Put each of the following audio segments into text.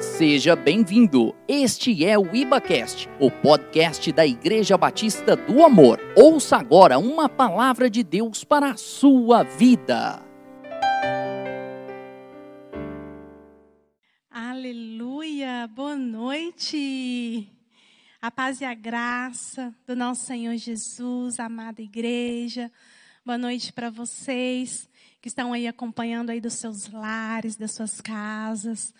Seja bem-vindo. Este é o IbaCast, o podcast da Igreja Batista do Amor. Ouça agora uma palavra de Deus para a sua vida. Aleluia! Boa noite! A paz e a graça do nosso Senhor Jesus, amada igreja. Boa noite para vocês que estão aí acompanhando aí dos seus lares, das suas casas.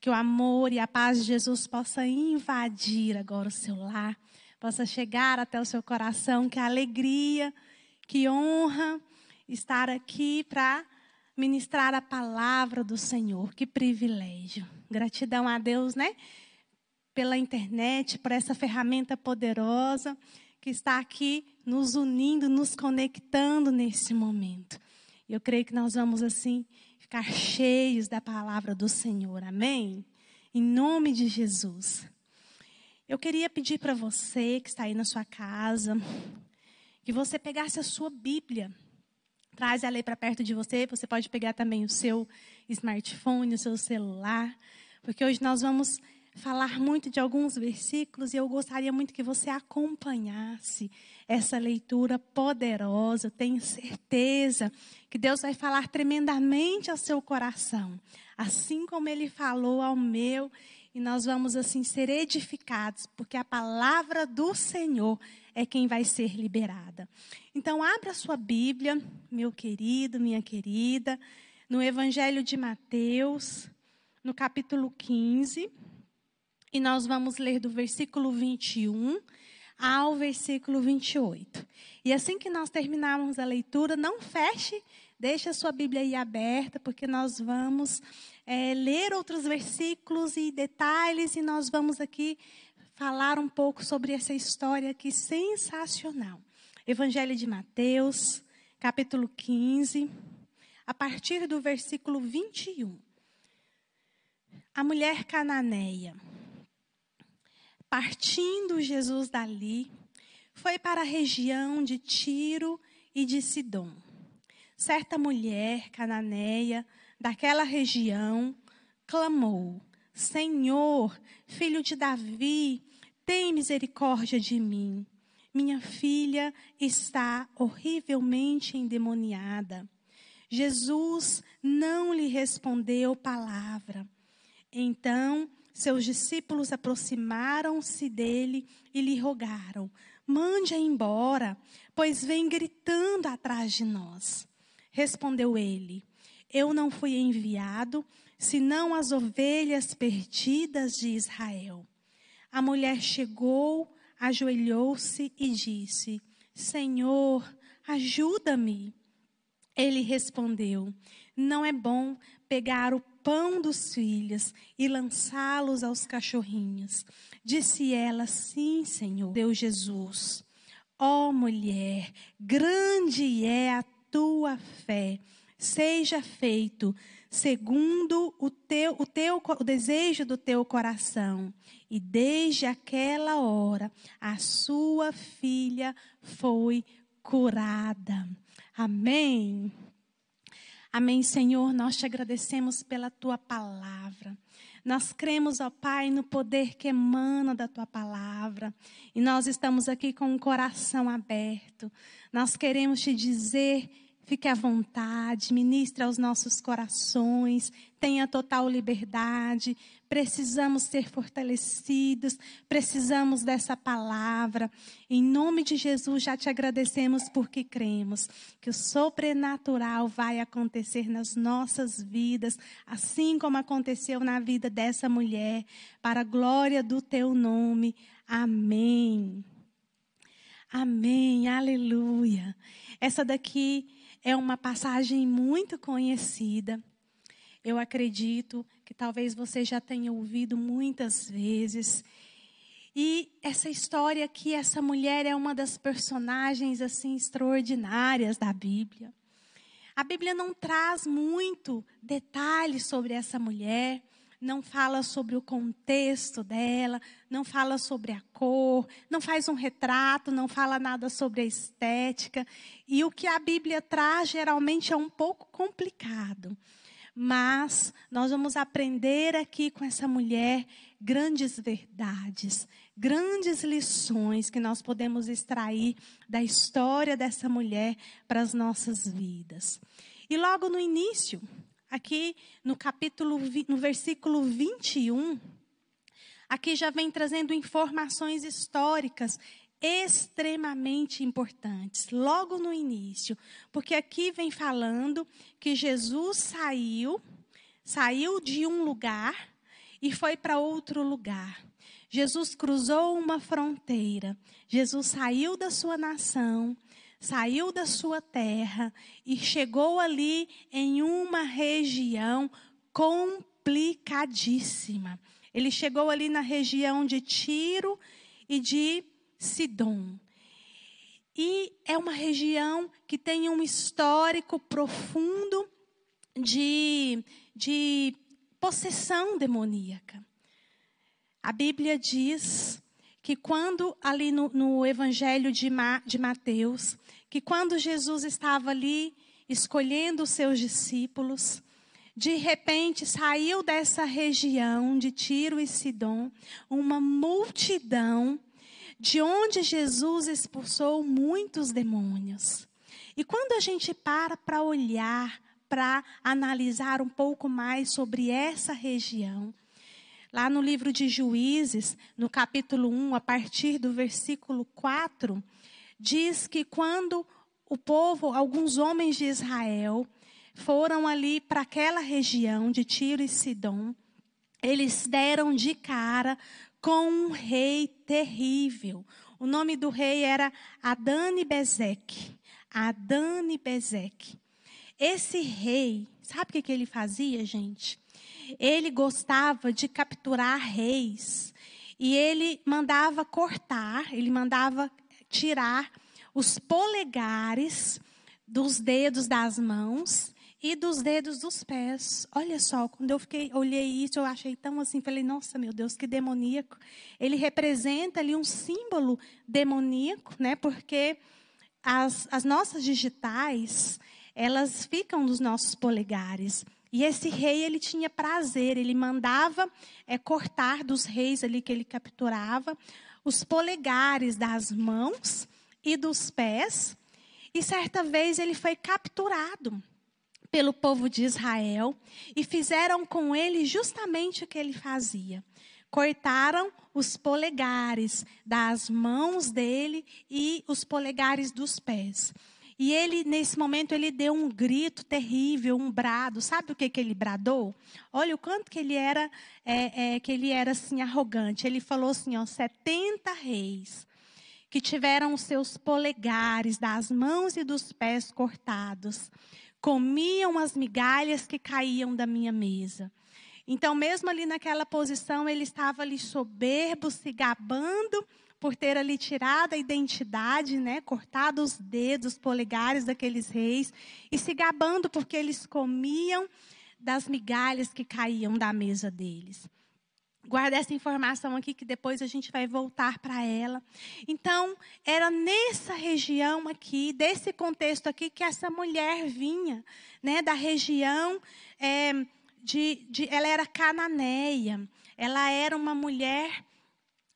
Que o amor e a paz de Jesus possa invadir agora o seu lar, possa chegar até o seu coração, que alegria, que honra estar aqui para ministrar a palavra do Senhor. Que privilégio. Gratidão a Deus, né? Pela internet, por essa ferramenta poderosa que está aqui nos unindo, nos conectando nesse momento. Eu creio que nós vamos assim ficar cheios da palavra do Senhor. Amém? Em nome de Jesus. Eu queria pedir para você que está aí na sua casa, que você pegasse a sua Bíblia. Traz ela aí para perto de você. Você pode pegar também o seu smartphone, o seu celular. Porque hoje nós vamos falar muito de alguns versículos e eu gostaria muito que você acompanhasse essa leitura poderosa. Eu tenho certeza que Deus vai falar tremendamente ao seu coração, assim como ele falou ao meu, e nós vamos assim ser edificados, porque a palavra do Senhor é quem vai ser liberada. Então abra sua Bíblia, meu querido, minha querida, no Evangelho de Mateus, no capítulo 15, e nós vamos ler do versículo 21 ao versículo 28. E assim que nós terminarmos a leitura, não feche, deixe a sua Bíblia aí aberta, porque nós vamos é, ler outros versículos e detalhes, e nós vamos aqui falar um pouco sobre essa história aqui sensacional. Evangelho de Mateus, capítulo 15, a partir do versículo 21. A mulher cananeia. Partindo Jesus dali, foi para a região de Tiro e de Sidom. Certa mulher cananeia daquela região clamou: Senhor, filho de Davi, tem misericórdia de mim. Minha filha está horrivelmente endemoniada. Jesus não lhe respondeu palavra. Então seus discípulos aproximaram-se dele e lhe rogaram: Mande-a embora, pois vem gritando atrás de nós. Respondeu ele: Eu não fui enviado senão as ovelhas perdidas de Israel. A mulher chegou, ajoelhou-se e disse: Senhor, ajuda-me. Ele respondeu: Não é bom pegar o pão dos filhos e lançá-los aos cachorrinhos. Disse ela: Sim, Senhor, Deus Jesus. Ó oh, mulher, grande é a tua fé. Seja feito segundo o teu, o teu o desejo do teu coração. E desde aquela hora a sua filha foi curada. Amém. Amém, Senhor. Nós te agradecemos pela tua palavra. Nós cremos, ó Pai, no poder que emana da tua palavra. E nós estamos aqui com o coração aberto. Nós queremos te dizer Fique à vontade, ministre aos nossos corações, tenha total liberdade. Precisamos ser fortalecidos, precisamos dessa palavra. Em nome de Jesus, já te agradecemos porque cremos que o sobrenatural vai acontecer nas nossas vidas, assim como aconteceu na vida dessa mulher, para a glória do teu nome. Amém. Amém. Aleluia. Essa daqui é uma passagem muito conhecida. Eu acredito que talvez você já tenha ouvido muitas vezes. E essa história aqui, essa mulher é uma das personagens assim extraordinárias da Bíblia. A Bíblia não traz muito detalhes sobre essa mulher não fala sobre o contexto dela, não fala sobre a cor, não faz um retrato, não fala nada sobre a estética. E o que a Bíblia traz geralmente é um pouco complicado. Mas nós vamos aprender aqui com essa mulher grandes verdades, grandes lições que nós podemos extrair da história dessa mulher para as nossas vidas. E logo no início, aqui no capítulo, no versículo 21, aqui já vem trazendo informações históricas extremamente importantes, logo no início, porque aqui vem falando que Jesus saiu, saiu de um lugar e foi para outro lugar. Jesus cruzou uma fronteira. Jesus saiu da sua nação, saiu da sua terra e chegou ali em uma região complicadíssima. Ele chegou ali na região de Tiro e de Sidom. E é uma região que tem um histórico profundo de, de possessão demoníaca. A Bíblia diz que quando ali no, no Evangelho de, Ma, de Mateus, que quando Jesus estava ali escolhendo os seus discípulos, de repente saiu dessa região de Tiro e Sidom uma multidão de onde Jesus expulsou muitos demônios. E quando a gente para para olhar para analisar um pouco mais sobre essa região. Lá no livro de Juízes, no capítulo 1, a partir do versículo 4, diz que quando o povo, alguns homens de Israel, foram ali para aquela região de Tiro e Sidom, eles deram de cara com um rei terrível. O nome do rei era Adani Bezek. Adani Bezek. Esse rei, sabe o que ele fazia, gente? Ele gostava de capturar reis. E ele mandava cortar, ele mandava tirar os polegares dos dedos das mãos e dos dedos dos pés. Olha só, quando eu fiquei, olhei isso, eu achei tão assim, falei, nossa, meu Deus, que demoníaco. Ele representa ali um símbolo demoníaco, né? Porque as, as nossas digitais, elas ficam nos nossos polegares. E esse rei, ele tinha prazer, ele mandava é, cortar dos reis ali que ele capturava os polegares das mãos e dos pés. E certa vez ele foi capturado pelo povo de Israel e fizeram com ele justamente o que ele fazia. Cortaram os polegares das mãos dele e os polegares dos pés. E ele, nesse momento, ele deu um grito terrível, um brado. Sabe o que, que ele bradou? Olha o quanto que ele era, é, é, que ele era assim, arrogante. Ele falou assim, ó, 70 reis que tiveram os seus polegares das mãos e dos pés cortados, comiam as migalhas que caíam da minha mesa. Então, mesmo ali naquela posição, ele estava ali soberbo, se gabando por ter ali tirado a identidade, né, cortado os dedos, os polegares daqueles reis e se gabando porque eles comiam das migalhas que caíam da mesa deles. Guarda essa informação aqui que depois a gente vai voltar para ela. Então, era nessa região aqui, desse contexto aqui, que essa mulher vinha, né, da região é, de, de, ela era cananeia. Ela era uma mulher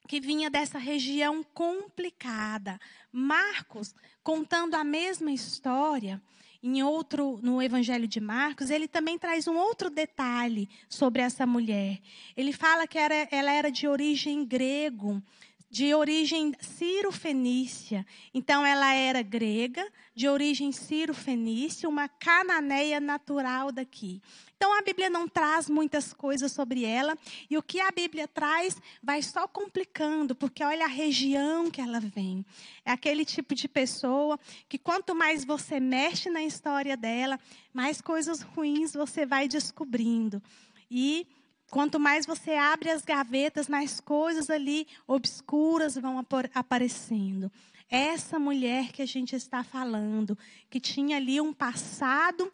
que vinha dessa região complicada. Marcos, contando a mesma história, em outro no Evangelho de Marcos, ele também traz um outro detalhe sobre essa mulher. Ele fala que era, ela era de origem grego, de origem ciro-fenícia. Então, ela era grega, de origem ciro-fenícia, uma cananeia natural daqui. Então, a Bíblia não traz muitas coisas sobre ela, e o que a Bíblia traz vai só complicando, porque olha a região que ela vem. É aquele tipo de pessoa que, quanto mais você mexe na história dela, mais coisas ruins você vai descobrindo. E Quanto mais você abre as gavetas, mais coisas ali obscuras vão aparecendo. Essa mulher que a gente está falando, que tinha ali um passado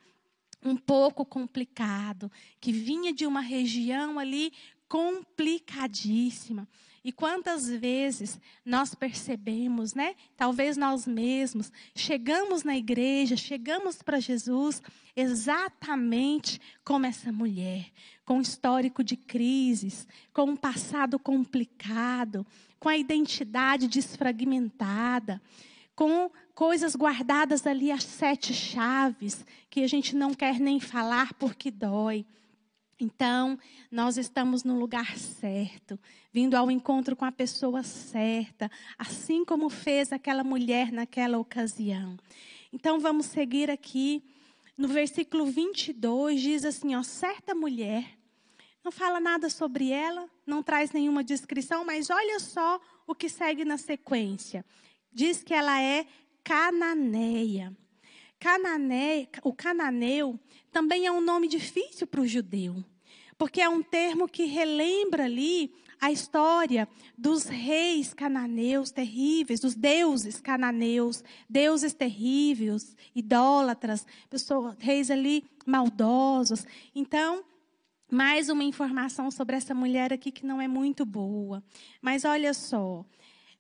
um pouco complicado, que vinha de uma região ali complicadíssima. E quantas vezes nós percebemos, né? Talvez nós mesmos chegamos na igreja, chegamos para Jesus exatamente como essa mulher, com histórico de crises, com um passado complicado, com a identidade desfragmentada, com coisas guardadas ali as sete chaves, que a gente não quer nem falar porque dói. Então, nós estamos no lugar certo, vindo ao encontro com a pessoa certa, assim como fez aquela mulher naquela ocasião. Então, vamos seguir aqui. No versículo 22, diz assim: ó, certa mulher, não fala nada sobre ela, não traz nenhuma descrição, mas olha só o que segue na sequência. Diz que ela é cananeia. Cananeia, o cananeu também é um nome difícil para o judeu, porque é um termo que relembra ali a história dos reis cananeus terríveis, dos deuses cananeus, deuses terríveis, idólatras, pessoas, reis ali maldosos. Então, mais uma informação sobre essa mulher aqui que não é muito boa. Mas olha só,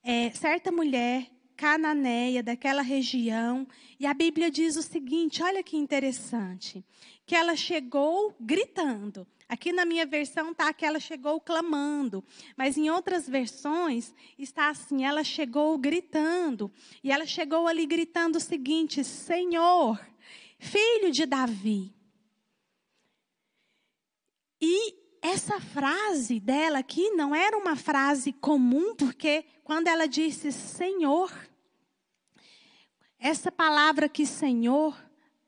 é, certa mulher cananeia daquela região. E a Bíblia diz o seguinte: olha que interessante. Que ela chegou gritando. Aqui na minha versão está que ela chegou clamando, mas em outras versões está assim: ela chegou gritando. E ela chegou ali gritando o seguinte: Senhor, filho de Davi. E essa frase dela aqui não era uma frase comum, porque quando ela disse Senhor, essa palavra aqui, Senhor,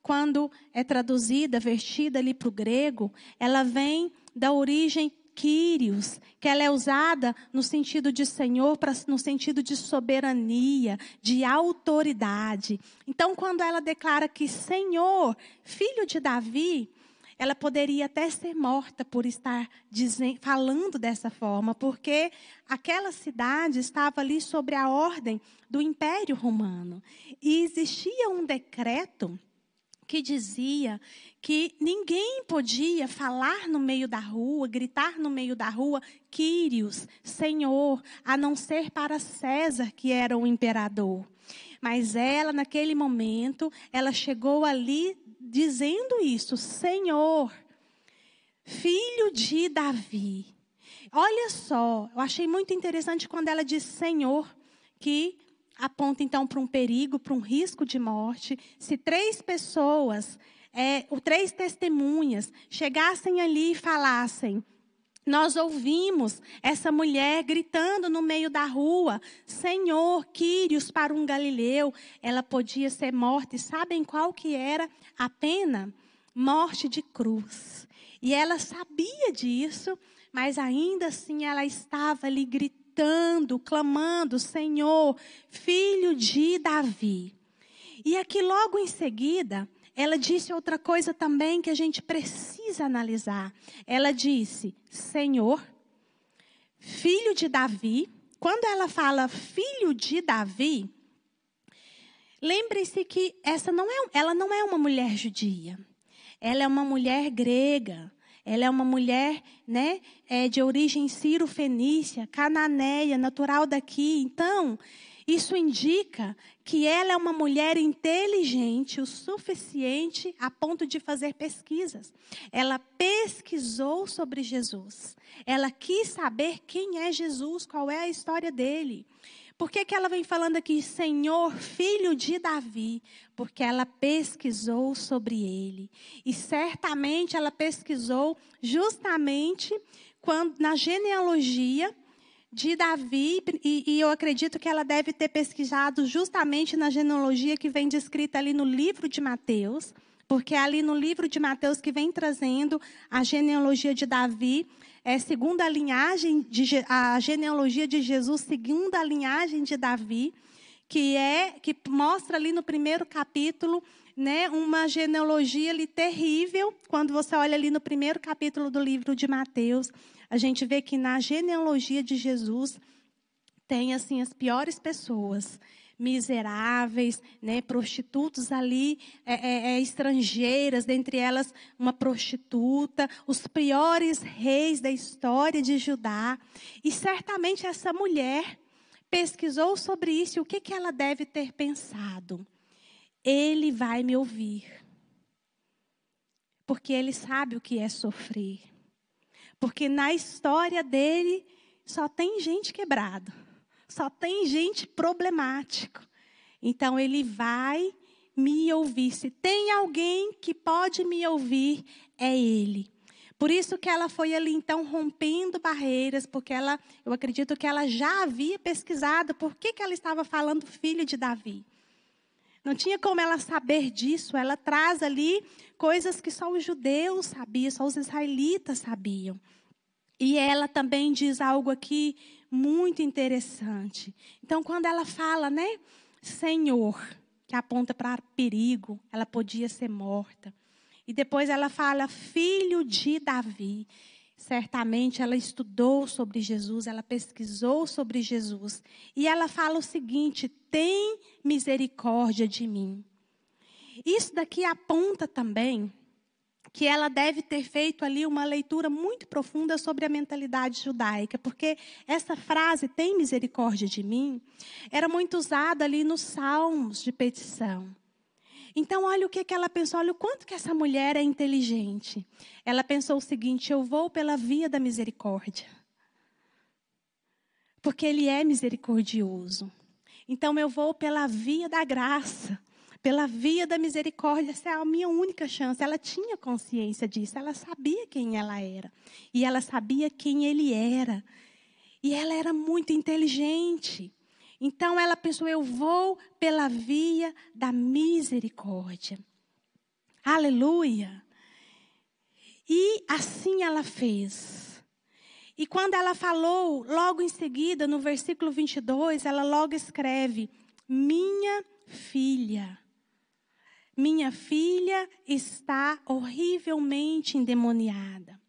quando é traduzida, vertida ali para o grego, ela vem da origem Kyrios, que ela é usada no sentido de Senhor, pra, no sentido de soberania, de autoridade. Então, quando ela declara que Senhor, filho de Davi, ela poderia até ser morta por estar dizendo, falando dessa forma, porque aquela cidade estava ali sobre a ordem do Império Romano. E existia um decreto que dizia que ninguém podia falar no meio da rua, gritar no meio da rua, Quírios, Senhor, a não ser para César, que era o imperador. Mas ela, naquele momento, ela chegou ali dizendo isso: Senhor, filho de Davi. Olha só, eu achei muito interessante quando ela diz Senhor, que aponta então para um perigo, para um risco de morte. Se três pessoas, é, três testemunhas, chegassem ali e falassem: nós ouvimos essa mulher gritando no meio da rua: Senhor, Quírios para um galileu. Ela podia ser morta. E sabem qual que era a pena? Morte de cruz. E ela sabia disso, mas ainda assim ela estava ali gritando, clamando: Senhor, filho de Davi. E aqui logo em seguida, ela disse outra coisa também que a gente precisa analisar. Ela disse: Senhor, filho de Davi. Quando ela fala filho de Davi, lembre-se que essa não é, ela não é uma mulher judia. Ela é uma mulher grega. Ela é uma mulher né, é, de origem sírio-fenícia, cananeia, natural daqui. Então, isso indica que ela é uma mulher inteligente o suficiente a ponto de fazer pesquisas. Ela pesquisou sobre Jesus. Ela quis saber quem é Jesus, qual é a história dele. Por que, que ela vem falando aqui, Senhor, filho de Davi? Porque ela pesquisou sobre ele. E certamente ela pesquisou justamente quando, na genealogia de Davi, e, e, eu acredito que ela deve ter pesquisado justamente na genealogia que vem descrita ali no livro de Mateus, porque é ali no livro de Mateus que vem trazendo a genealogia de Davi, é segunda linhagem, de, a genealogia de Jesus, segunda linhagem de Davi, que é que mostra ali no primeiro capítulo né, uma genealogia ali terrível, quando você olha ali no primeiro capítulo do livro de Mateus, a gente vê que na genealogia de Jesus tem assim as piores pessoas, miseráveis, né, prostitutos ali, é, é, é, estrangeiras, dentre elas uma prostituta, os piores reis da história de Judá. E certamente essa mulher pesquisou sobre isso o que, que ela deve ter pensado? Ele vai me ouvir. Porque ele sabe o que é sofrer. Porque na história dele só tem gente quebrada só tem gente problemático. Então ele vai me ouvir. Se tem alguém que pode me ouvir, é ele. Por isso que ela foi ali então rompendo barreiras, porque ela, eu acredito que ela já havia pesquisado por que, que ela estava falando filho de Davi. Não tinha como ela saber disso. Ela traz ali coisas que só os judeus sabiam, só os israelitas sabiam. E ela também diz algo aqui muito interessante. Então, quando ela fala, né, Senhor, que aponta para perigo, ela podia ser morta. E depois ela fala, filho de Davi. Certamente ela estudou sobre Jesus, ela pesquisou sobre Jesus. E ela fala o seguinte: tem misericórdia de mim. Isso daqui aponta também que ela deve ter feito ali uma leitura muito profunda sobre a mentalidade judaica, porque essa frase, tem misericórdia de mim, era muito usada ali nos salmos de petição. Então, olha o que, que ela pensou, olha o quanto que essa mulher é inteligente. Ela pensou o seguinte: eu vou pela via da misericórdia. Porque ele é misericordioso. Então, eu vou pela via da graça pela via da misericórdia, essa é a minha única chance. Ela tinha consciência disso, ela sabia quem ela era. E ela sabia quem ele era. E ela era muito inteligente. Então ela pensou: eu vou pela via da misericórdia. Aleluia. E assim ela fez. E quando ela falou, logo em seguida, no versículo 22, ela logo escreve: Minha filha. Minha filha está horrivelmente endemoniada.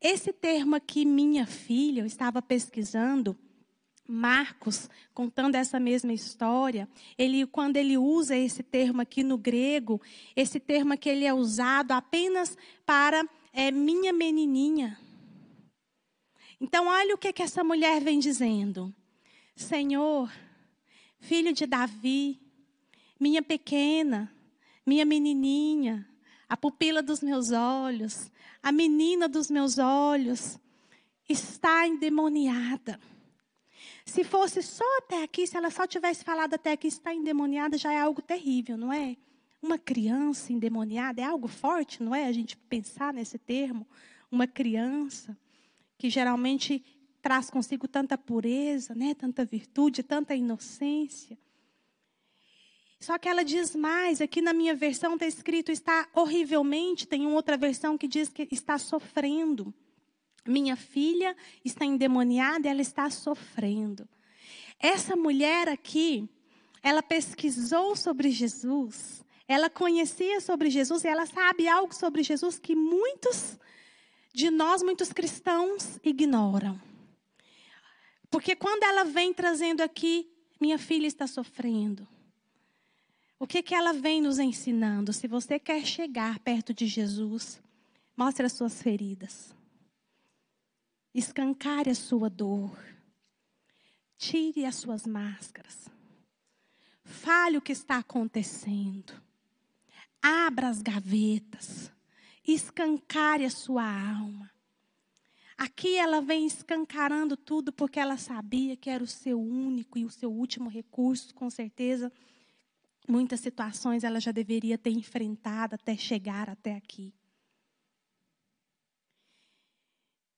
Esse termo aqui, minha filha, eu estava pesquisando. Marcos, contando essa mesma história, ele, quando ele usa esse termo aqui no grego, esse termo aqui ele é usado apenas para é, minha menininha. Então, olha o que, que essa mulher vem dizendo: Senhor, filho de Davi, minha pequena, minha menininha, a pupila dos meus olhos, a menina dos meus olhos, está endemoniada. Se fosse só até aqui, se ela só tivesse falado até aqui, está endemoniada, já é algo terrível, não é? Uma criança endemoniada é algo forte, não é? A gente pensar nesse termo. Uma criança que geralmente traz consigo tanta pureza, né? tanta virtude, tanta inocência. Só que ela diz mais, aqui na minha versão está escrito está horrivelmente, tem uma outra versão que diz que está sofrendo. Minha filha está endemoniada, ela está sofrendo. Essa mulher aqui, ela pesquisou sobre Jesus, ela conhecia sobre Jesus e ela sabe algo sobre Jesus que muitos de nós, muitos cristãos, ignoram. Porque quando ela vem trazendo aqui, minha filha está sofrendo. O que, que ela vem nos ensinando? Se você quer chegar perto de Jesus, mostre as suas feridas. Escancare a sua dor. Tire as suas máscaras. Fale o que está acontecendo. Abra as gavetas. Escancare a sua alma. Aqui ela vem escancarando tudo porque ela sabia que era o seu único e o seu último recurso, com certeza Muitas situações ela já deveria ter enfrentado até chegar até aqui.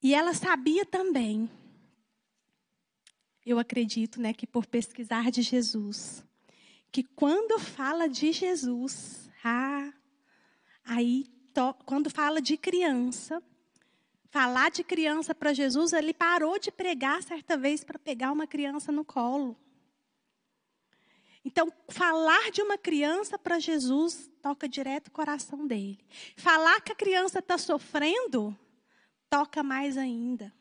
E ela sabia também, eu acredito, né, que por pesquisar de Jesus, que quando fala de Jesus, ah, aí to, quando fala de criança, falar de criança para Jesus, ele parou de pregar certa vez para pegar uma criança no colo. Então, falar de uma criança para Jesus toca direto o coração dele. Falar que a criança está sofrendo toca mais ainda.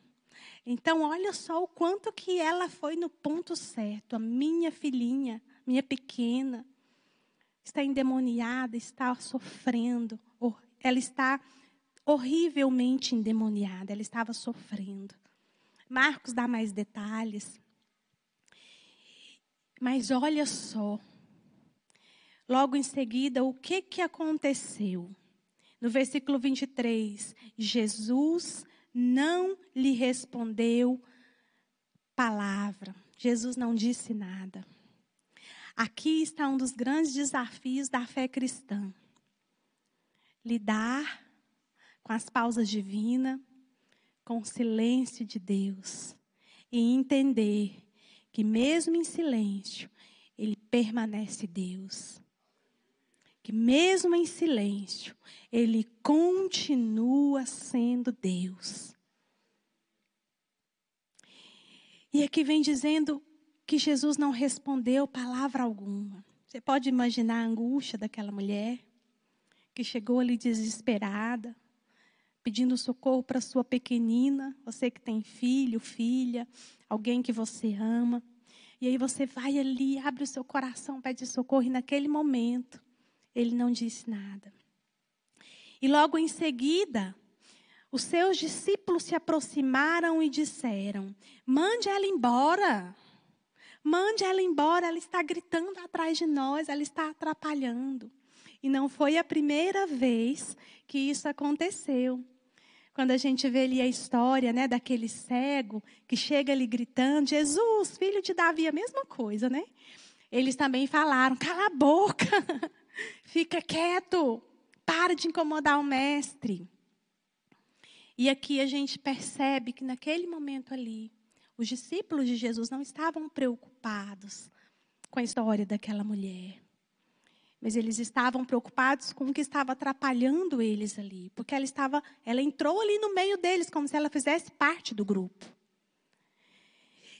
Então, olha só o quanto que ela foi no ponto certo. A minha filhinha, minha pequena, está endemoniada, está sofrendo, ela está horrivelmente endemoniada, ela estava sofrendo. Marcos dá mais detalhes. Mas olha só, logo em seguida, o que, que aconteceu? No versículo 23, Jesus não lhe respondeu palavra. Jesus não disse nada. Aqui está um dos grandes desafios da fé cristã. Lidar com as pausas divinas, com o silêncio de Deus e entender que mesmo em silêncio, ele permanece Deus. Que mesmo em silêncio, ele continua sendo Deus. E aqui vem dizendo que Jesus não respondeu palavra alguma. Você pode imaginar a angústia daquela mulher que chegou ali desesperada, pedindo socorro para sua pequenina, você que tem filho, filha, alguém que você ama. E aí você vai ali, abre o seu coração, pede socorro, e naquele momento ele não disse nada. E logo em seguida, os seus discípulos se aproximaram e disseram: Mande ela embora. Mande ela embora, ela está gritando atrás de nós, ela está atrapalhando. E não foi a primeira vez que isso aconteceu. Quando a gente vê ali a história né, daquele cego que chega ali gritando, Jesus, filho de Davi, a mesma coisa, né? Eles também falaram, cala a boca, fica quieto, para de incomodar o mestre. E aqui a gente percebe que naquele momento ali, os discípulos de Jesus não estavam preocupados com a história daquela mulher. Mas eles estavam preocupados com o que estava atrapalhando eles ali, porque ela estava, ela entrou ali no meio deles como se ela fizesse parte do grupo.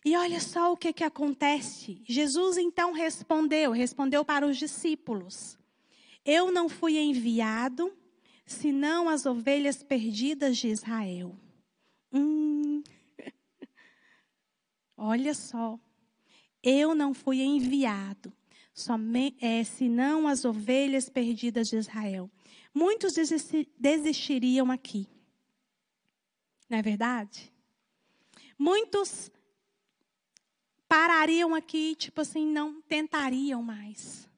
E olha só o que que acontece. Jesus então respondeu, respondeu para os discípulos: Eu não fui enviado senão as ovelhas perdidas de Israel. Hum. Olha só. Eu não fui enviado é, senão as ovelhas perdidas de Israel. Muitos desistiriam aqui. Não é verdade? Muitos parariam aqui, tipo assim, não tentariam mais.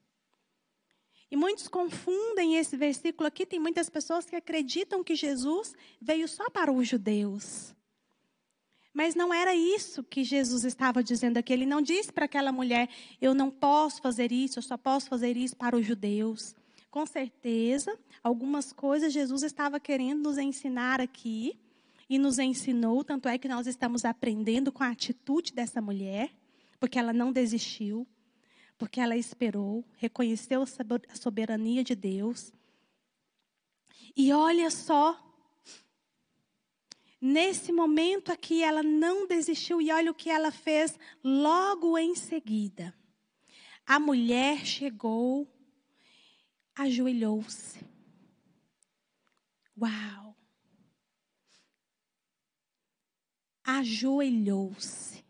E muitos confundem esse versículo aqui. Tem muitas pessoas que acreditam que Jesus veio só para os judeus. Mas não era isso que Jesus estava dizendo aqui. Ele não disse para aquela mulher: Eu não posso fazer isso, eu só posso fazer isso para os judeus. Com certeza, algumas coisas Jesus estava querendo nos ensinar aqui e nos ensinou. Tanto é que nós estamos aprendendo com a atitude dessa mulher, porque ela não desistiu, porque ela esperou, reconheceu a soberania de Deus. E olha só Nesse momento aqui, ela não desistiu e olha o que ela fez logo em seguida. A mulher chegou, ajoelhou-se. Uau! Ajoelhou-se.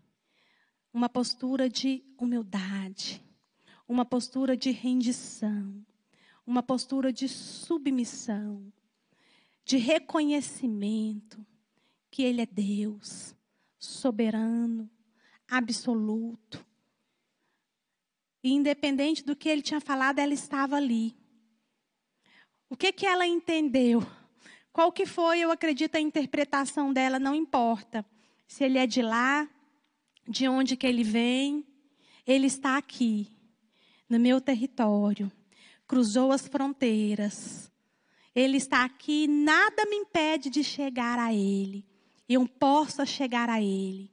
Uma postura de humildade, uma postura de rendição, uma postura de submissão, de reconhecimento que Ele é Deus, soberano, absoluto. E independente do que ele tinha falado, ela estava ali. O que que ela entendeu? Qual que foi, eu acredito, a interpretação dela, não importa. Se ele é de lá, de onde que ele vem, ele está aqui, no meu território. Cruzou as fronteiras. Ele está aqui, nada me impede de chegar a ele eu possa chegar a Ele.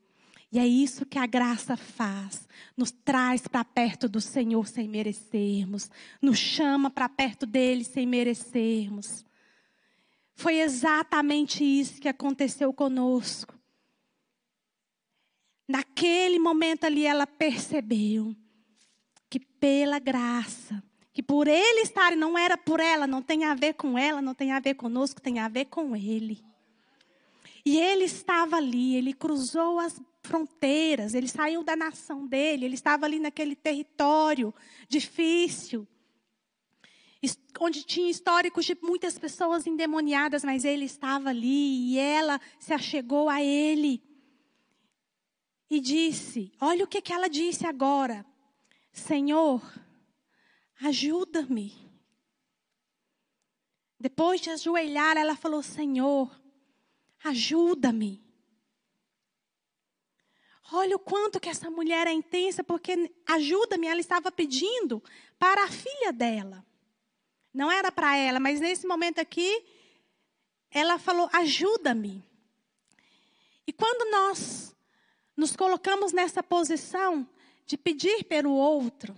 E é isso que a graça faz. Nos traz para perto do Senhor sem merecermos. Nos chama para perto dele sem merecermos. Foi exatamente isso que aconteceu conosco. Naquele momento ali ela percebeu que pela graça, que por ele estar, não era por ela, não tem a ver com ela, não tem a ver conosco, tem a ver com ele. E ele estava ali, ele cruzou as fronteiras, ele saiu da nação dele, ele estava ali naquele território difícil, onde tinha históricos de muitas pessoas endemoniadas, mas ele estava ali e ela se achegou a ele e disse: Olha o que, que ela disse agora. Senhor, ajuda-me. Depois de ajoelhar, ela falou: Senhor, ajuda-me. Olha o quanto que essa mulher é intensa, porque ajuda-me, ela estava pedindo para a filha dela. Não era para ela, mas nesse momento aqui, ela falou: ajuda-me. E quando nós nos colocamos nessa posição de pedir pelo outro,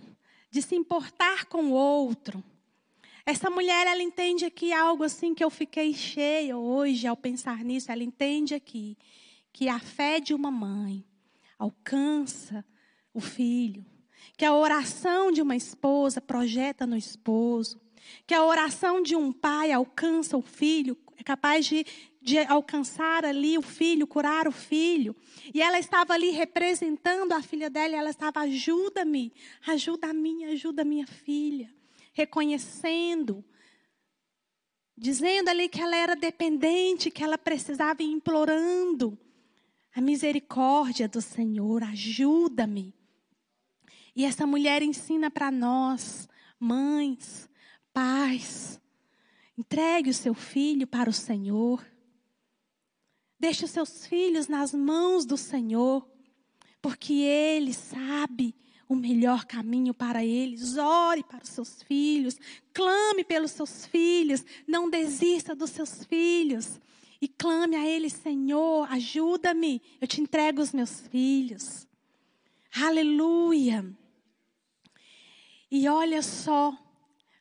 de se importar com o outro. Essa mulher, ela entende aqui algo assim que eu fiquei cheia hoje ao pensar nisso. Ela entende aqui que a fé de uma mãe alcança o filho, que a oração de uma esposa projeta no esposo, que a oração de um pai alcança o filho, é capaz de de alcançar ali o filho, curar o filho. E ela estava ali representando a filha dela, e ela estava, ajuda-me, ajuda a minha, ajuda a minha filha. Reconhecendo, dizendo ali que ela era dependente, que ela precisava ir implorando a misericórdia do Senhor, ajuda-me. E essa mulher ensina para nós, mães, pais, entregue o seu filho para o Senhor. Deixe os seus filhos nas mãos do Senhor, porque Ele sabe o melhor caminho para eles. Ore para os seus filhos, clame pelos seus filhos, não desista dos seus filhos. E clame a Ele, Senhor, ajuda-me, eu te entrego os meus filhos. Aleluia. E olha só,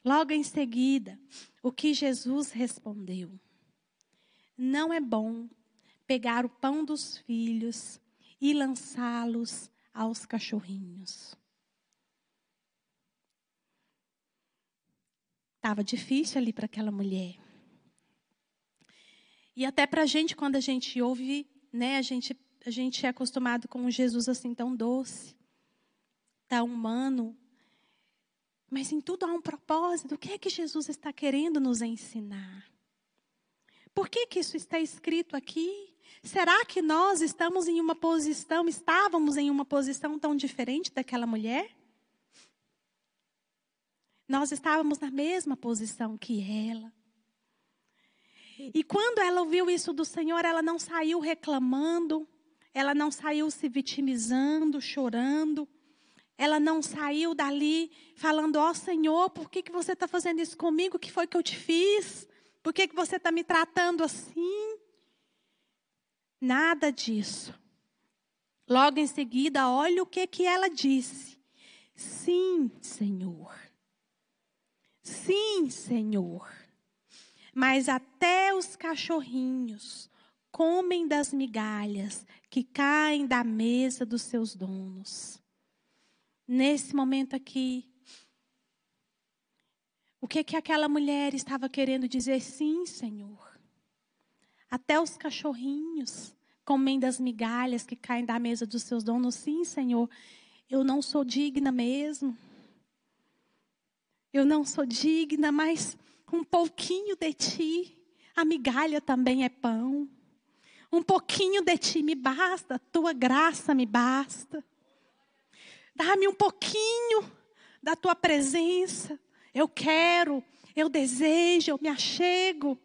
logo em seguida, o que Jesus respondeu. Não é bom pegar o pão dos filhos e lançá-los aos cachorrinhos. Estava difícil ali para aquela mulher. E até para a gente, quando a gente ouve, né, a gente, a gente é acostumado com um Jesus assim tão doce, tão humano. Mas em tudo há um propósito. O que é que Jesus está querendo nos ensinar? Por que, que isso está escrito aqui? Será que nós estamos em uma posição, estávamos em uma posição tão diferente daquela mulher? Nós estávamos na mesma posição que ela. E quando ela ouviu isso do Senhor, ela não saiu reclamando, ela não saiu se vitimizando, chorando, ela não saiu dali falando: Ó oh, Senhor, por que, que você está fazendo isso comigo? O que foi que eu te fiz? Por que, que você está me tratando assim? Nada disso. Logo em seguida, olha o que, que ela disse. Sim, Senhor. Sim, Senhor. Mas até os cachorrinhos comem das migalhas que caem da mesa dos seus donos. Nesse momento aqui, o que que aquela mulher estava querendo dizer? Sim, Senhor. Até os cachorrinhos comem das migalhas que caem da mesa dos seus donos. Sim, Senhor, eu não sou digna mesmo. Eu não sou digna, mas um pouquinho de ti, a migalha também é pão. Um pouquinho de ti me basta, tua graça me basta. Dá-me um pouquinho da tua presença. Eu quero, eu desejo, eu me achego.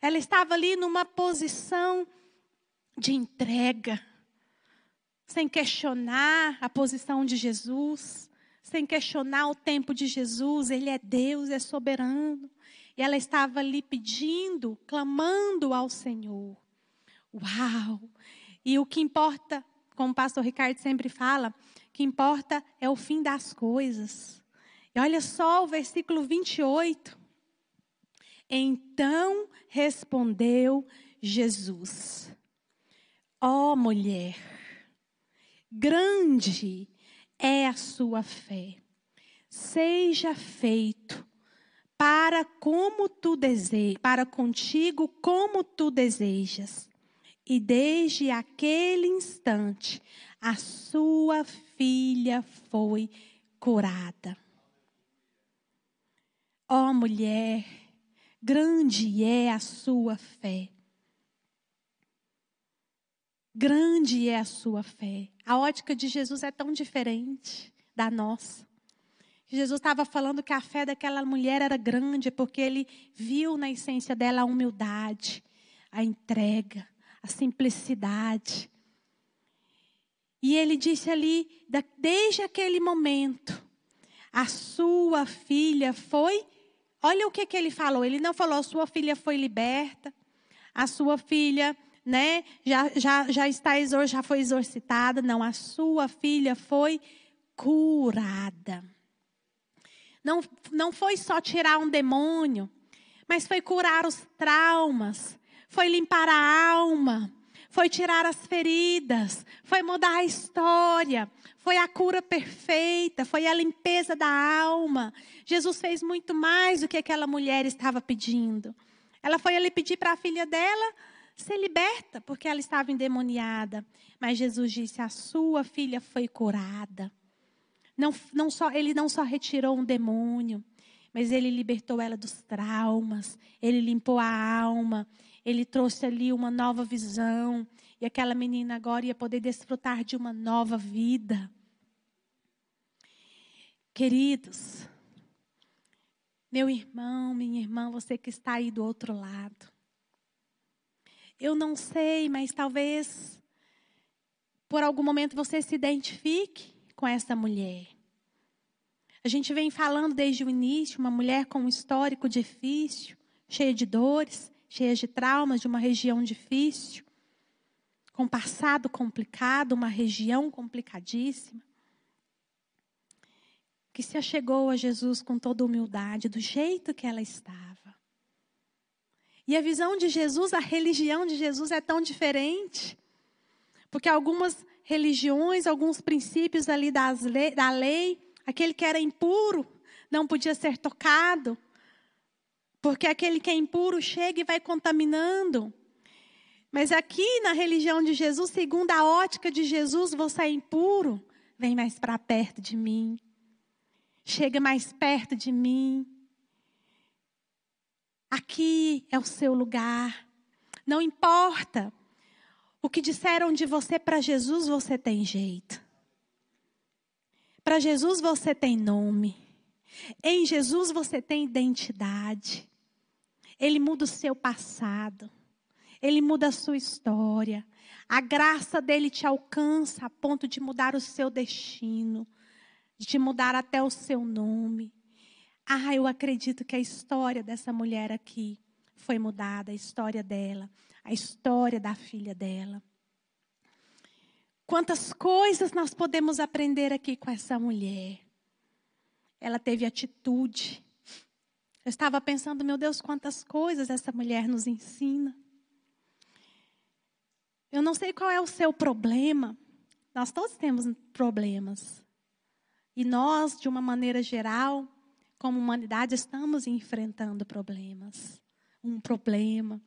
Ela estava ali numa posição de entrega, sem questionar a posição de Jesus, sem questionar o tempo de Jesus, ele é Deus, é soberano. E ela estava ali pedindo, clamando ao Senhor. Uau! E o que importa, como o pastor Ricardo sempre fala, o que importa é o fim das coisas. E olha só o versículo 28. Então respondeu Jesus: Ó oh, mulher, grande é a sua fé. Seja feito para como tu desejas, para contigo como tu desejas. E desde aquele instante, a sua filha foi curada. Ó oh, mulher, grande é a sua fé. Grande é a sua fé. A ótica de Jesus é tão diferente da nossa. Jesus estava falando que a fé daquela mulher era grande, porque ele viu na essência dela a humildade, a entrega, a simplicidade. E ele disse ali, desde aquele momento, a sua filha foi. Olha o que, que ele falou. Ele não falou, a sua filha foi liberta, a sua filha né, já, já, já está já foi exorcitada. Não, a sua filha foi curada. Não, não foi só tirar um demônio, mas foi curar os traumas, foi limpar a alma, foi tirar as feridas, foi mudar a história, foi a cura perfeita, foi a limpeza da alma. Jesus fez muito mais do que aquela mulher estava pedindo. Ela foi ali pedir para a filha dela ser liberta, porque ela estava endemoniada. Mas Jesus disse: A sua filha foi curada. Não, não só, ele não só retirou um demônio, mas ele libertou ela dos traumas, ele limpou a alma, ele trouxe ali uma nova visão. E aquela menina agora ia poder desfrutar de uma nova vida. Queridos, meu irmão, minha irmã, você que está aí do outro lado. Eu não sei, mas talvez por algum momento você se identifique com essa mulher. A gente vem falando desde o início, uma mulher com um histórico difícil, cheia de dores, cheia de traumas, de uma região difícil, com passado complicado, uma região complicadíssima, que se achegou a Jesus com toda humildade, do jeito que ela estava. E a visão de Jesus, a religião de Jesus é tão diferente. Porque algumas religiões, alguns princípios ali das da lei, aquele que era impuro não podia ser tocado. Porque aquele que é impuro chega e vai contaminando. Mas aqui na religião de Jesus, segundo a ótica de Jesus, você é impuro, vem mais para perto de mim. Chega mais perto de mim. Aqui é o seu lugar. Não importa o que disseram de você para Jesus, você tem jeito. Para Jesus você tem nome. Em Jesus você tem identidade. Ele muda o seu passado. Ele muda a sua história. A graça dele te alcança a ponto de mudar o seu destino, de mudar até o seu nome. Ah, eu acredito que a história dessa mulher aqui foi mudada, a história dela, a história da filha dela. Quantas coisas nós podemos aprender aqui com essa mulher. Ela teve atitude. Eu estava pensando, meu Deus, quantas coisas essa mulher nos ensina. Eu não sei qual é o seu problema. Nós todos temos problemas. E nós, de uma maneira geral, como humanidade, estamos enfrentando problemas. Um problema.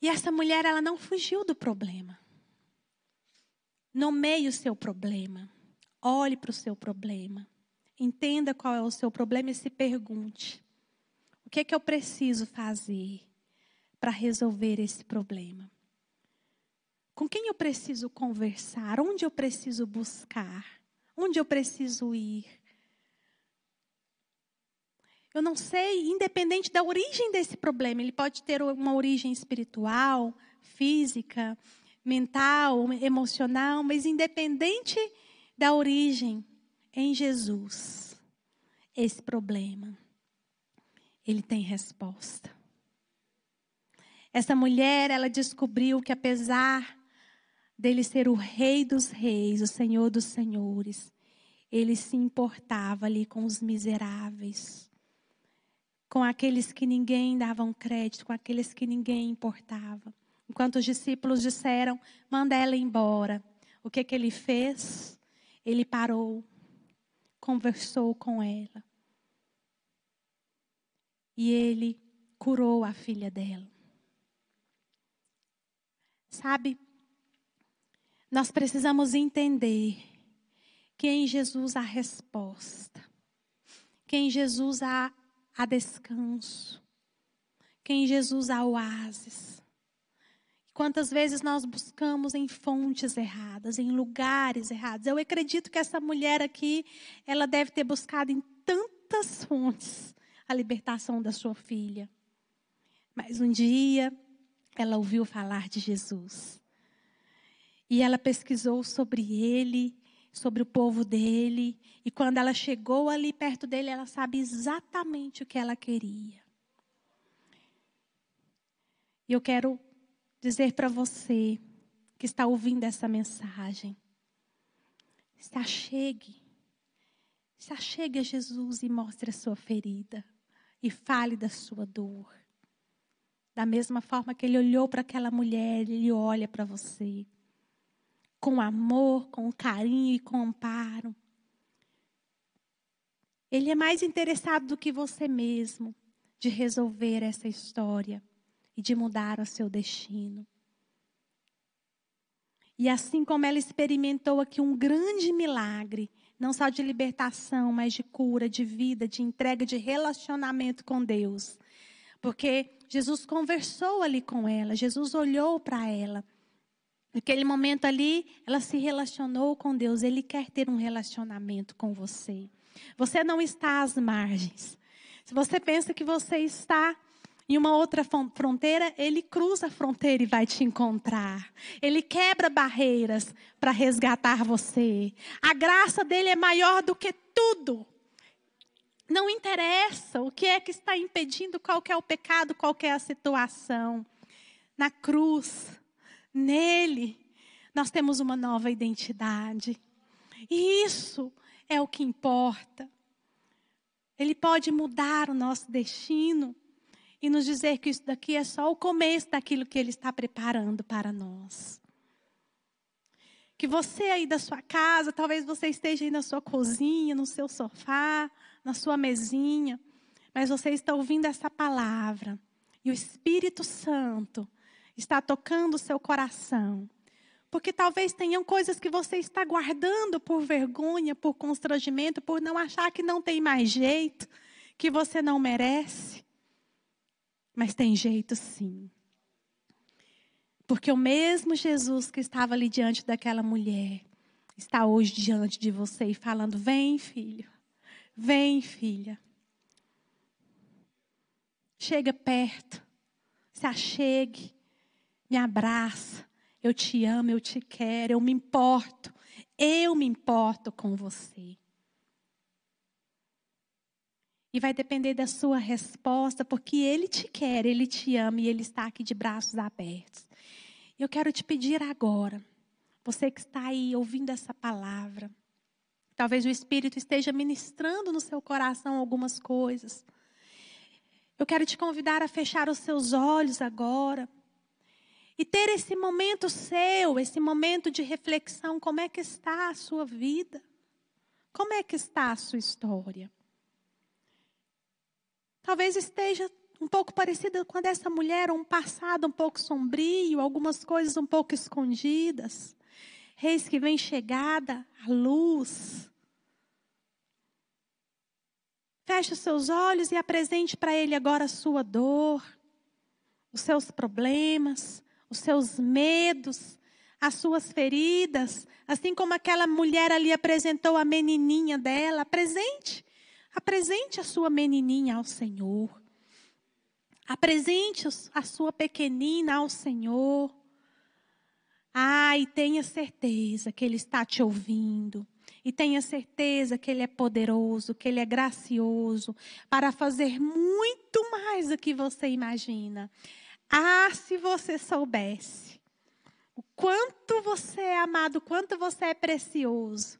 E essa mulher, ela não fugiu do problema. Nomeie o seu problema. Olhe para o seu problema. Entenda qual é o seu problema e se pergunte: o que é que eu preciso fazer para resolver esse problema? Com quem eu preciso conversar? Onde eu preciso buscar? Onde eu preciso ir? Eu não sei, independente da origem desse problema, ele pode ter uma origem espiritual, física, mental, emocional, mas independente da origem, em Jesus, esse problema, ele tem resposta. Essa mulher, ela descobriu que apesar dele ser o rei dos reis, o senhor dos senhores, ele se importava ali com os miseráveis com aqueles que ninguém davam crédito, com aqueles que ninguém importava. Enquanto os discípulos disseram: manda ela embora. O que, que ele fez? Ele parou, conversou com ela. E ele curou a filha dela. Sabe, nós precisamos entender que em Jesus há resposta, que em Jesus há, há descanso, que em Jesus há oásis. Quantas vezes nós buscamos em fontes erradas, em lugares errados. Eu acredito que essa mulher aqui, ela deve ter buscado em tantas fontes a libertação da sua filha. Mas um dia ela ouviu falar de Jesus. E ela pesquisou sobre ele, sobre o povo dele. E quando ela chegou ali perto dele, ela sabe exatamente o que ela queria. E eu quero dizer para você que está ouvindo essa mensagem: se achegue. Se achegue a Jesus e mostre a sua ferida. E fale da sua dor. Da mesma forma que ele olhou para aquela mulher, ele olha para você. Com amor, com carinho e com amparo. Ele é mais interessado do que você mesmo de resolver essa história e de mudar o seu destino. E assim como ela experimentou aqui um grande milagre, não só de libertação, mas de cura, de vida, de entrega, de relacionamento com Deus. Porque Jesus conversou ali com ela, Jesus olhou para ela. Naquele momento ali, ela se relacionou com Deus. Ele quer ter um relacionamento com você. Você não está às margens. Se você pensa que você está em uma outra fronteira, ele cruza a fronteira e vai te encontrar. Ele quebra barreiras para resgatar você. A graça dele é maior do que tudo. Não interessa o que é que está impedindo, qual é o pecado, qual é a situação. Na cruz, nele, nós temos uma nova identidade. E isso é o que importa. Ele pode mudar o nosso destino e nos dizer que isso daqui é só o começo daquilo que Ele está preparando para nós. Que você aí da sua casa, talvez você esteja aí na sua cozinha, no seu sofá, na sua mesinha, mas você está ouvindo essa palavra e o Espírito Santo está tocando o seu coração. Porque talvez tenham coisas que você está guardando por vergonha, por constrangimento, por não achar que não tem mais jeito, que você não merece. Mas tem jeito sim. Porque o mesmo Jesus que estava ali diante daquela mulher, está hoje diante de você e falando: Vem, filho, vem, filha. Chega perto, se achegue, me abraça. Eu te amo, eu te quero, eu me importo. Eu me importo com você. E vai depender da sua resposta, porque Ele te quer, Ele te ama e Ele está aqui de braços abertos. Eu quero te pedir agora, você que está aí ouvindo essa palavra, talvez o Espírito esteja ministrando no seu coração algumas coisas. Eu quero te convidar a fechar os seus olhos agora e ter esse momento seu, esse momento de reflexão: como é que está a sua vida? Como é que está a sua história? Talvez esteja um pouco parecida com a dessa mulher, um passado um pouco sombrio, algumas coisas um pouco escondidas. Reis que vem chegada, a luz. Feche os seus olhos e apresente para Ele agora a sua dor, os seus problemas, os seus medos, as suas feridas, assim como aquela mulher ali apresentou a menininha dela. Apresente. Apresente a sua menininha ao Senhor. Apresente a sua pequenina ao Senhor. Ah, e tenha certeza que Ele está te ouvindo. E tenha certeza que Ele é poderoso, que Ele é gracioso, para fazer muito mais do que você imagina. Ah, se você soubesse o quanto você é amado, o quanto você é precioso.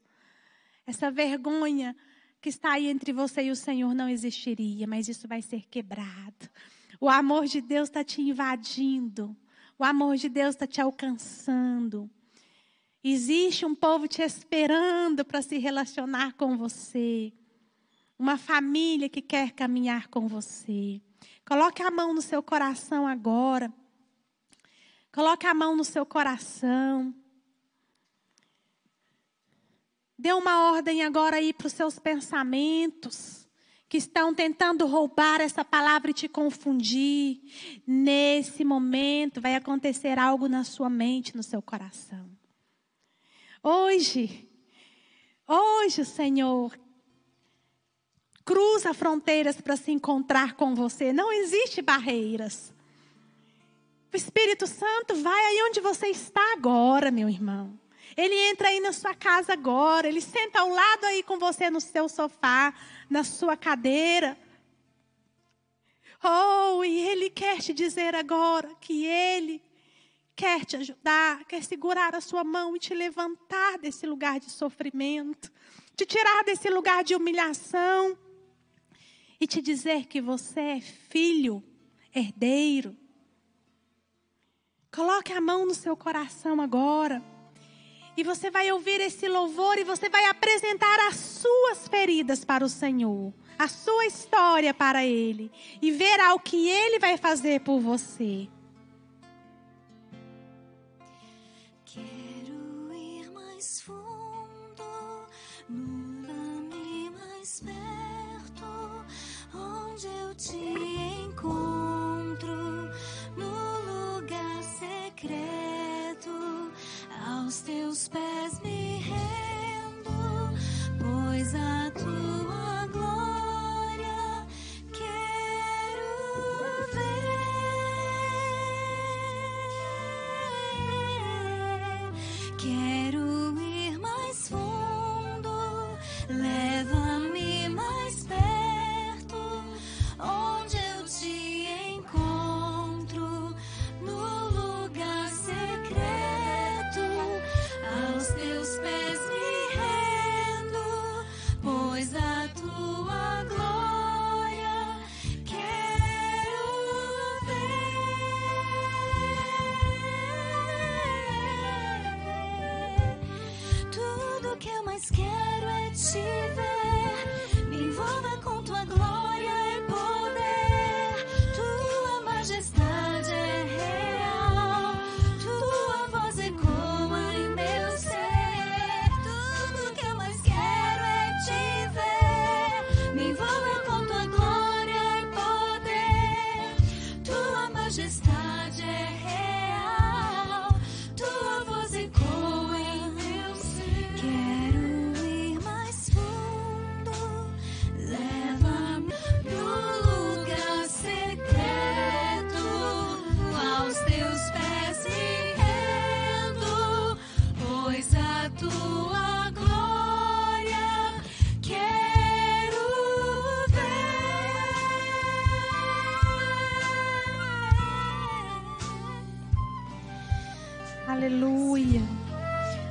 Essa vergonha que está aí entre você e o Senhor não existiria, mas isso vai ser quebrado. O amor de Deus está te invadindo. O amor de Deus está te alcançando. Existe um povo te esperando para se relacionar com você. Uma família que quer caminhar com você. Coloque a mão no seu coração agora. Coloque a mão no seu coração. Dê uma ordem agora aí para os seus pensamentos que estão tentando roubar essa palavra e te confundir. Nesse momento vai acontecer algo na sua mente, no seu coração. Hoje, hoje o Senhor cruza fronteiras para se encontrar com você. Não existe barreiras. O Espírito Santo vai aí onde você está agora, meu irmão. Ele entra aí na sua casa agora, ele senta ao lado aí com você no seu sofá, na sua cadeira. Oh, e ele quer te dizer agora que ele quer te ajudar, quer segurar a sua mão e te levantar desse lugar de sofrimento, te tirar desse lugar de humilhação e te dizer que você é filho, herdeiro. Coloque a mão no seu coração agora. E você vai ouvir esse louvor e você vai apresentar as suas feridas para o Senhor, a sua história para Ele e verá o que Ele vai fazer por você. Quero ir mais fundo, leva-me onde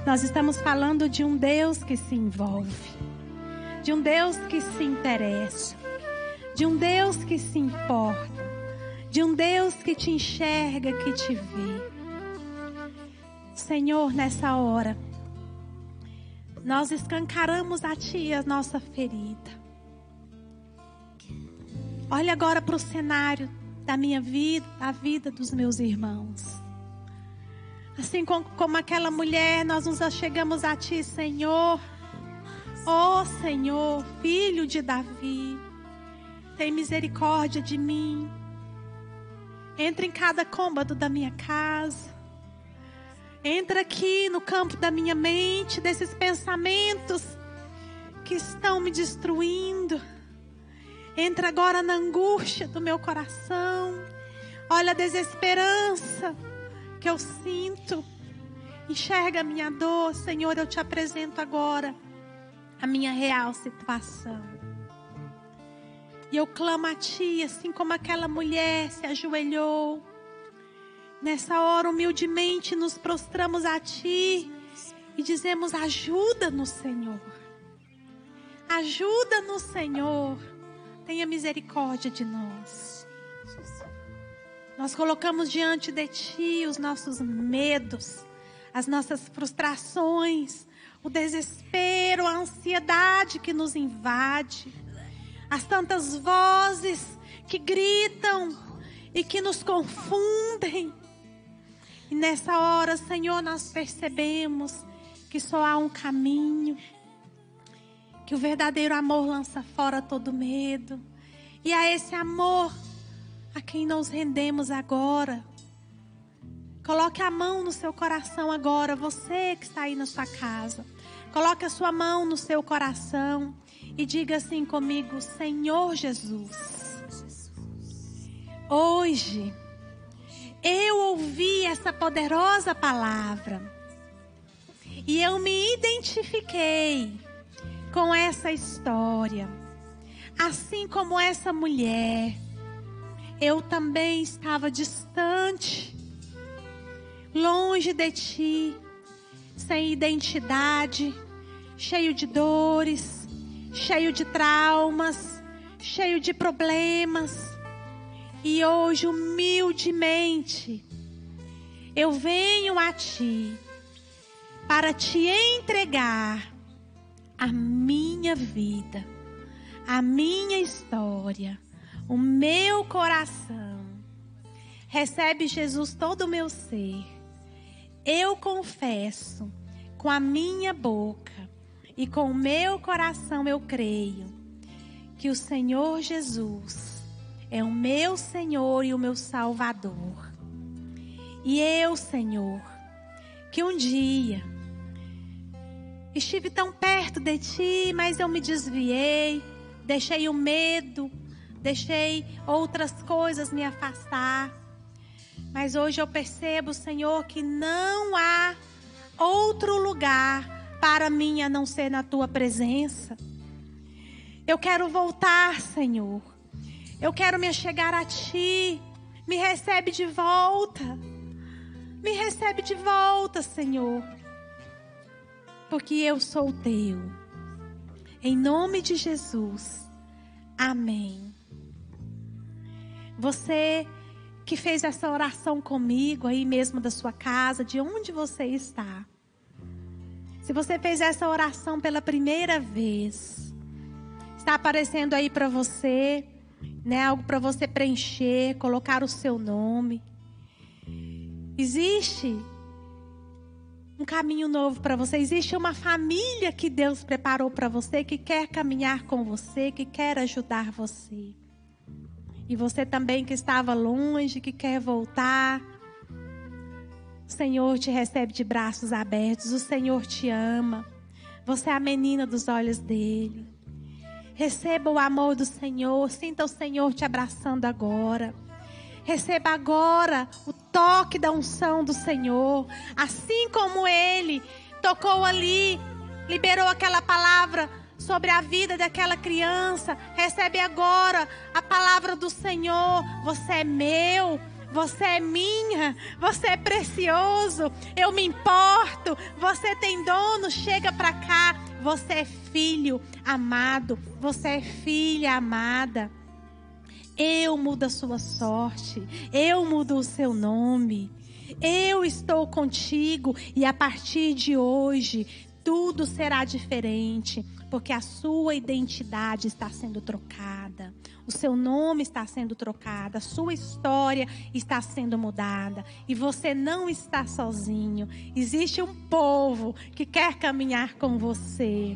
Nós estamos falando de um Deus que se envolve, de um Deus que se interessa, de um Deus que se importa, de um Deus que te enxerga, que te vê. Senhor, nessa hora, nós escancaramos a Ti a nossa ferida. Olha agora para o cenário da minha vida, da vida dos meus irmãos. Assim como, aquela mulher, nós nos achegamos a Ti, Senhor. Ó Senhor, filho de Davi, tem misericórdia de mim. Entra em cada cômodo da minha casa. Entra aqui no campo da minha mente, desses pensamentos que estão me destruindo. Entra agora na angústia do meu coração. Olha a desesperança que eu sinto. Enxerga a minha dor, Senhor. Eu te apresento agora a minha real situação. E eu clamo a Ti, assim como aquela mulher se ajoelhou. Nessa hora, humildemente, nos prostramos a Ti e dizemos: ajuda-nos, Senhor. Ajuda-nos, Senhor. Tenha misericórdia de nós. Nós colocamos diante de Ti os nossos medos, as nossas frustrações, o desespero, a ansiedade que nos invade, as tantas vozes que gritam e que nos confundem. E nessa hora, Senhor, nós percebemos que só há um caminho, que o verdadeiro amor lança fora todo medo. E a esse amor a quem nos rendemos agora. Coloque a mão no seu coração agora, você que está aí na sua casa. Coloque a sua mão no seu coração e diga assim comigo: Senhor Jesus, hoje eu ouvi essa poderosa palavra e eu me identifiquei com essa história. Assim como essa mulher, eu também estava distante, longe de ti, sem identidade, cheio de dores, cheio de traumas, cheio de problemas. E hoje, humildemente, eu venho a ti para te entregar a minha vida, a minha história, o meu coração. Recebe, Jesus, todo o meu ser. Eu confesso com a minha boca e com o meu coração eu creio que o Senhor Jesus é o meu Senhor e o meu Salvador. E eu, Senhor, que um dia Estive tão perto de ti, mas eu me desviei, deixei o medo, deixei outras coisas me afastar. Mas hoje eu percebo, Senhor, que não há outro lugar para mim a não ser na tua presença. Eu quero voltar, Senhor. Eu quero me chegar a ti. Me recebe de volta. Me recebe de volta, Senhor porque eu sou teu. Em nome de Jesus. Amém. Você que fez essa oração comigo aí mesmo da sua casa, de onde você está. Se você fez essa oração pela primeira vez, está aparecendo aí para você, né, algo para você preencher, colocar o seu nome. Existe um caminho novo para você. Existe uma família que Deus preparou para você, que quer caminhar com você, que quer ajudar você. E você também que estava longe, que quer voltar. O Senhor te recebe de braços abertos. O Senhor te ama. Você é a menina dos olhos dele. Receba o amor do Senhor. Sinta o Senhor te abraçando agora. Receba agora o toque da unção do Senhor. Assim como ele tocou ali, liberou aquela palavra sobre a vida daquela criança. Recebe agora a palavra do Senhor. Você é meu. Você é minha, você é precioso, eu me importo, você tem dono, chega para cá. Você é filho amado, você é filha amada. Eu mudo a sua sorte. Eu mudo o seu nome. Eu estou contigo e a partir de hoje tudo será diferente, porque a sua identidade está sendo trocada, o seu nome está sendo trocado, a sua história está sendo mudada e você não está sozinho. Existe um povo que quer caminhar com você.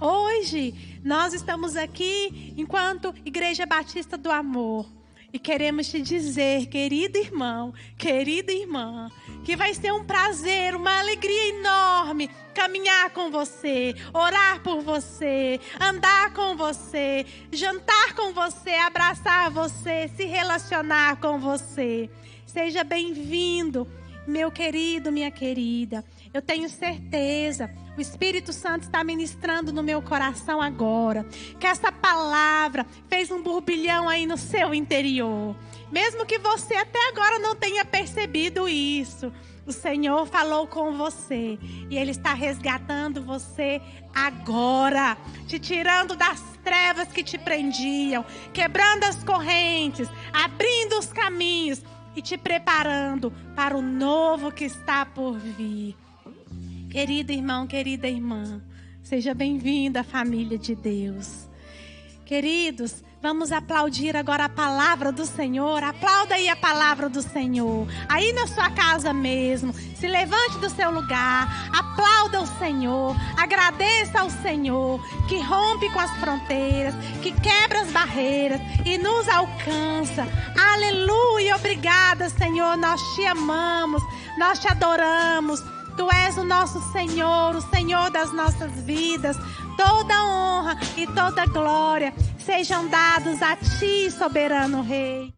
Hoje nós estamos aqui enquanto Igreja Batista do Amor. E queremos te dizer, querido irmão, querida irmã, que vai ser um prazer, uma alegria enorme caminhar com você, orar por você, andar com você, jantar com você, abraçar você, se relacionar com você. Seja bem-vindo, meu querido, minha querida. Eu tenho certeza o Espírito Santo está ministrando no meu coração agora. Que essa palavra fez um burbilhão aí no seu interior. Mesmo que você até agora não tenha percebido isso. O Senhor falou com você e Ele está resgatando você agora, te tirando das trevas que te prendiam, quebrando as correntes, abrindo os caminhos e te preparando para o novo que está por vir. Querido irmão, querida irmã, seja bem-vindo à família de Deus. Queridos, Vamos aplaudir agora a palavra do Senhor. Aplauda aí a palavra do Senhor. Aí na sua casa mesmo. Se levante do seu lugar. Aplauda o Senhor. Agradeça ao Senhor que rompe com as fronteiras, que quebra as barreiras e nos alcança. Aleluia. Obrigada, Senhor. Nós te amamos. Nós te adoramos. Tu és o nosso Senhor, o Senhor das nossas vidas. Toda honra e toda glória sejam dados a ti, soberano Rei.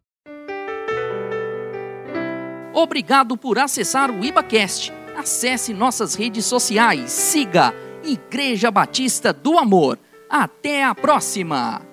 Obrigado por acessar o IbaCast. Acesse nossas redes sociais. Siga Igreja Batista do Amor. Até a próxima!